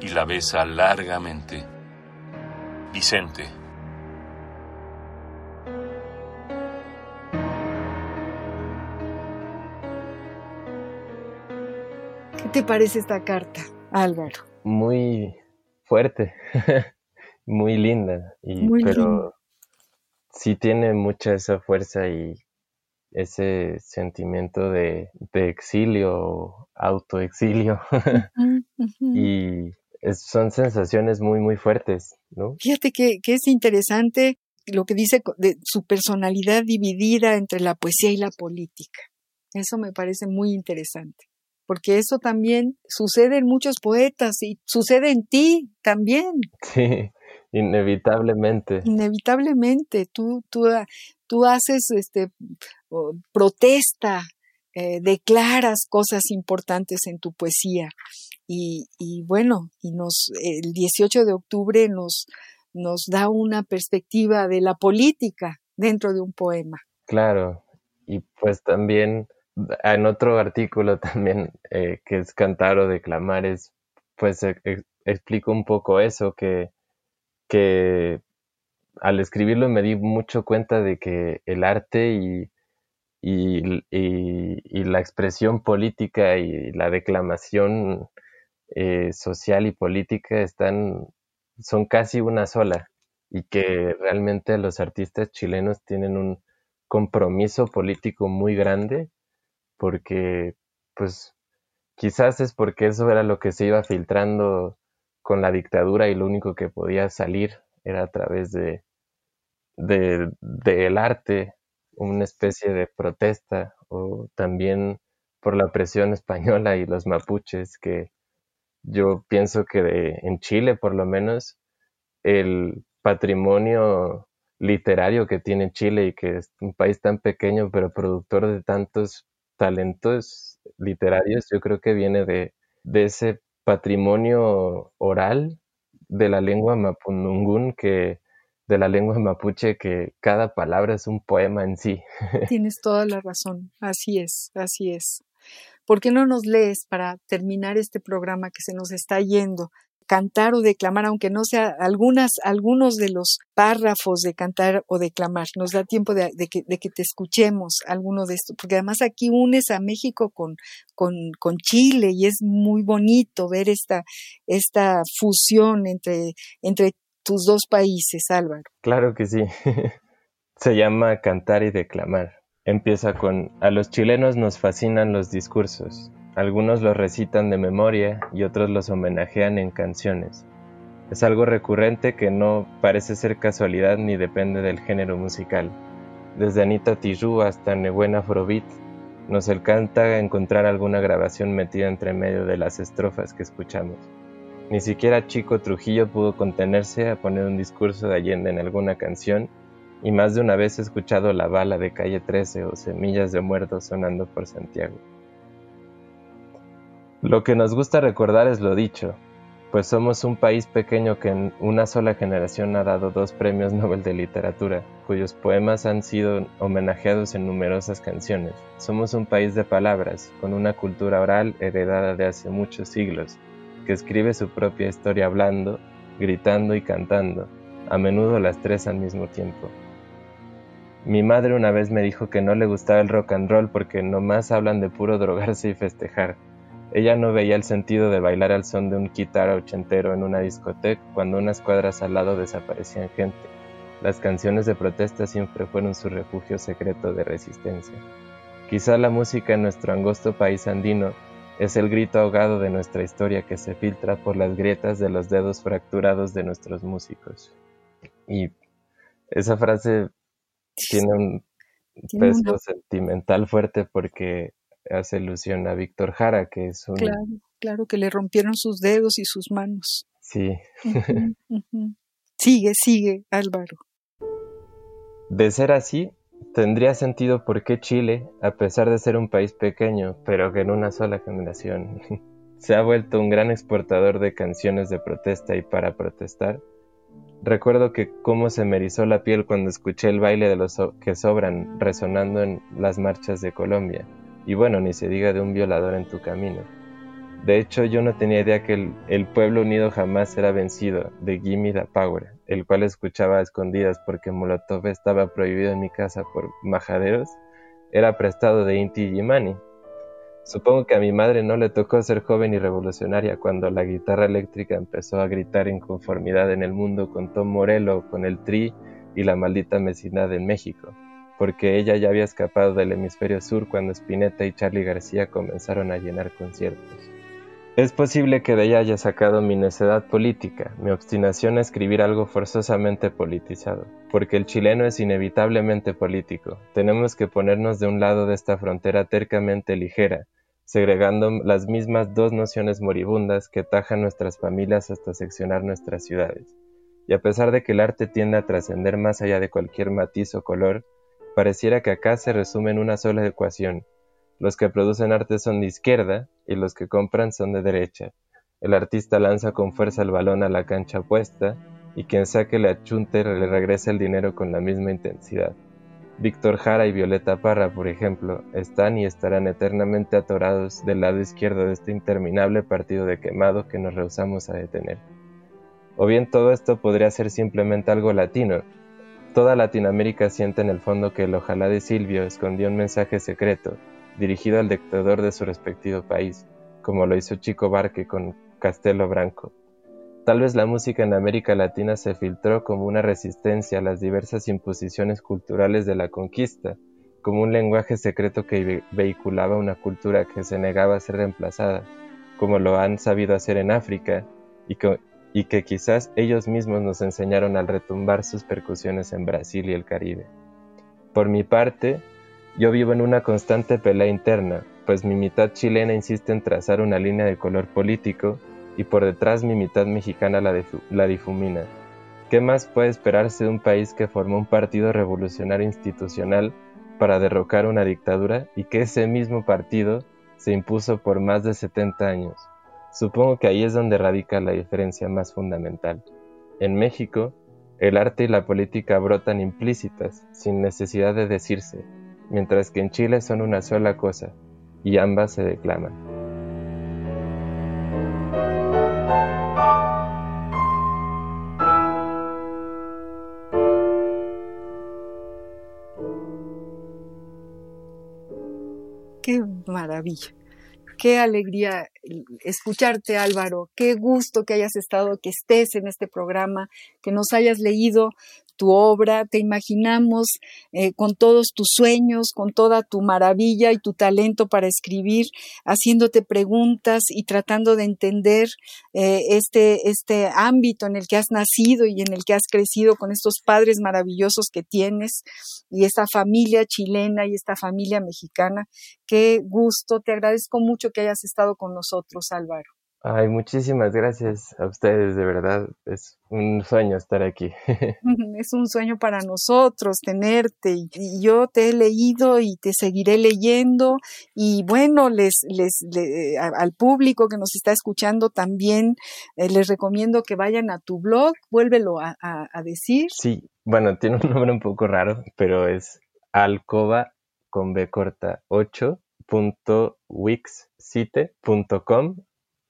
F: y la besa largamente. Vicente.
B: ¿Qué te parece esta carta, Álvaro?
A: Muy fuerte, muy linda, y, pero sí tiene mucha esa fuerza y ese sentimiento de, exilio, autoexilio. y son sensaciones muy, muy fuertes, ¿no?
B: Fíjate que, que, es interesante lo que dice de su personalidad dividida entre la poesía y la política. Eso me parece muy interesante, porque eso también sucede en muchos poetas y sucede en ti también.
A: Sí, inevitablemente.
B: Inevitablemente, tú, tú, tú haces este, protesta, eh, declaras cosas importantes en tu poesía. Y, y, bueno, y nos, el 18 de octubre nos, nos da una perspectiva de la política dentro de un poema.
A: Claro, y pues también en otro artículo también eh, que es cantar o declamar es pues e, e, explico un poco eso que que al escribirlo me di mucho cuenta de que el arte y, y, la expresión política y la declamación eh, social y política están, son casi una sola y que realmente los artistas chilenos tienen un compromiso político muy grande porque pues quizás es porque eso era lo que se iba filtrando con la dictadura y lo único que podía salir era a través de del arte, una especie de protesta o también por la presión española y los mapuches que yo pienso que en Chile por lo menos el patrimonio literario que tiene Chile y que es un país tan pequeño pero productor de tantos talentos literarios, yo creo que viene de, ese patrimonio oral de la lengua mapunungún que de la lengua mapuche que cada palabra es un poema en sí.
B: Tienes toda la razón, así es, así es. ¿Por qué no nos lees para terminar este programa que se nos está yendo? Cantar o declamar, aunque no sea algunas, algunos de los párrafos de cantar o declamar. Nos da tiempo de, que, te escuchemos alguno de estos, porque además aquí unes a México con, con, con Chile y es muy bonito ver esta, esta fusión entre, entre tus dos países, Álvaro.
A: Claro que sí. Se llama Cantar y Declamar. Empieza con, a los chilenos nos fascinan los discursos. Algunos los recitan de memoria y otros los homenajean en canciones. Es algo recurrente que no parece ser casualidad ni depende del género musical. Desde Anita Tijoux hasta Nebuena Afrobeat, nos encanta encontrar alguna grabación metida entre medio de las estrofas que escuchamos. Ni siquiera Chico Trujillo pudo contenerse a poner un discurso de Allende en alguna canción, y más de una vez he escuchado la bala de calle 13 o semillas de muerto sonando por Santiago. Lo que nos gusta recordar es lo dicho, pues somos un país pequeño que en una sola generación ha dado dos premios Nobel de Literatura, cuyos poemas han sido homenajeados en numerosas canciones. Somos un país de palabras, con una cultura oral heredada de hace muchos siglos, que escribe su propia historia hablando, gritando y cantando, a menudo las tres al mismo tiempo. Mi madre una vez me dijo que no le gustaba el rock and roll porque nomás hablan de puro drogarse y festejar. Ella no veía el sentido de bailar al son de un guitarra ochentero en una discoteca cuando unas cuadras al lado desaparecían gente. Las canciones de protesta siempre fueron su refugio secreto de resistencia. Quizá la música en nuestro angosto país andino es el grito ahogado de nuestra historia que se filtra por las grietas de los dedos fracturados de nuestros músicos. Y esa frase tiene un peso sentimental fuerte porque hace alusión a Víctor Jara, que es un...
B: Claro, claro, que le rompieron sus dedos y sus manos.
A: Sí.
B: Sigue, sigue, Álvaro.
A: De ser así, Tendría sentido por qué Chile, a pesar de ser un país pequeño, pero que en una sola generación, se ha vuelto un gran exportador de canciones de protesta y para protestar. Recuerdo que cómo se me erizó la piel cuando escuché el baile de los que sobran resonando en las marchas de Colombia, y bueno, ni se diga de un violador en tu camino. De hecho, yo no tenía idea que el, pueblo unido jamás será vencido, de Gimme the Power, el cual escuchaba a escondidas porque Molotov estaba prohibido en mi casa por majaderos, era prestado de Inti Gimani. Supongo que a mi madre no le tocó ser joven y revolucionaria cuando la guitarra eléctrica empezó a gritar inconformidad en el mundo con Tom Morello, con el Tri y la maldita mecinada en México, porque ella ya había escapado del hemisferio sur cuando Spinetta y Charlie García comenzaron a llenar conciertos. Es posible que de ella haya sacado mi necedad política, mi obstinación a escribir algo forzosamente politizado, porque el chileno es inevitablemente político. Tenemos que ponernos de un lado de esta frontera tercamente ligera, segregando las mismas dos nociones moribundas que tajan nuestras familias hasta seccionar nuestras ciudades. Y a pesar de que el arte tiende a trascender más allá de cualquier matiz o color, pareciera que acá se resume en una sola ecuación, los que producen arte son de izquierda y los que compran son de derecha. El artista lanza con fuerza el balón a la cancha opuesta y quien saque la achunte le regresa el dinero con la misma intensidad. Víctor Jara y Violeta Parra, por ejemplo, están y estarán eternamente atorados del lado izquierdo de este interminable partido de quemado que nos rehusamos a detener. O bien todo esto podría ser simplemente algo latino. Toda Latinoamérica siente en el fondo que el ojalá de Silvio escondió un mensaje secreto, dirigido al dictador de su respectivo país, como lo hizo Chico Barque con Castelo Branco. Tal vez la música en América Latina se filtró como una resistencia a las diversas imposiciones culturales de la conquista, como un lenguaje secreto que vehiculaba una cultura que se negaba a ser reemplazada, como lo han sabido hacer en África, y y que quizás ellos mismos nos enseñaron al retumbar sus percusiones en Brasil y el Caribe. Por mi parte, yo vivo en una constante pelea interna, pues mi mitad chilena insiste en trazar una línea de color político y por detrás mi mitad mexicana la, difumina. ¿Qué más puede esperarse de un país que formó un partido revolucionario institucional para derrocar una dictadura y que ese mismo partido se impuso por más de 70 años. Supongo que ahí es donde radica la diferencia más fundamental. En México, el arte y la política brotan implícitas, sin necesidad de decirse, mientras que en Chile son una sola cosa, y ambas se declaman.
B: Qué maravilla. Qué alegría escucharte, Álvaro. Qué gusto que hayas estado, que estés en este programa, que nos hayas leído tu obra, te imaginamos eh, con todos tus sueños, con toda tu maravilla y tu talento para escribir, haciéndote preguntas y tratando de entender eh, este, este ámbito en el que has nacido y en el que has crecido con estos padres maravillosos que tienes y esta familia chilena y esta familia mexicana. Qué gusto, te agradezco mucho que hayas estado con nosotros, Álvaro.
A: Ay, muchísimas gracias a ustedes, de verdad. Es un sueño estar aquí.
B: es un sueño para nosotros tenerte y, yo te he leído y te seguiré leyendo y bueno, les, les, al público que nos está escuchando también eh, les recomiendo que vayan a tu blog, vuélvelo a, a, decir.
A: Sí, bueno, tiene un nombre un poco raro, pero es alcoba con B corta 8.wixsite.com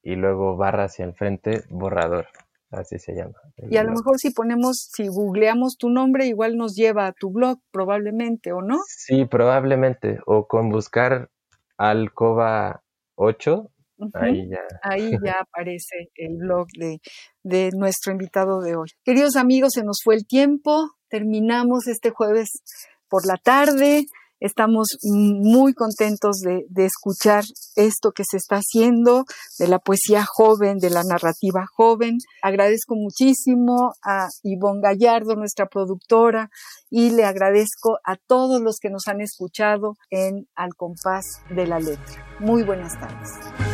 A: y luego barra hacia el frente, borrador, así se llama.
B: Y a lo mejor si ponemos, si googleamos tu nombre, igual nos lleva a tu blog, probablemente, ¿o no?
A: Sí, probablemente, o con buscar Alcoba 8, ahí ya.
B: Ahí ya aparece el blog de, de nuestro invitado de hoy. Queridos amigos, se nos fue el tiempo, terminamos este jueves por la tarde. Estamos muy contentos de, escuchar esto que se está haciendo, de la poesía joven, de la narrativa joven. Agradezco muchísimo a Ivonne Gallardo, nuestra productora, y le agradezco a todos los que nos han escuchado en Al compás de la letra. Muy buenas tardes.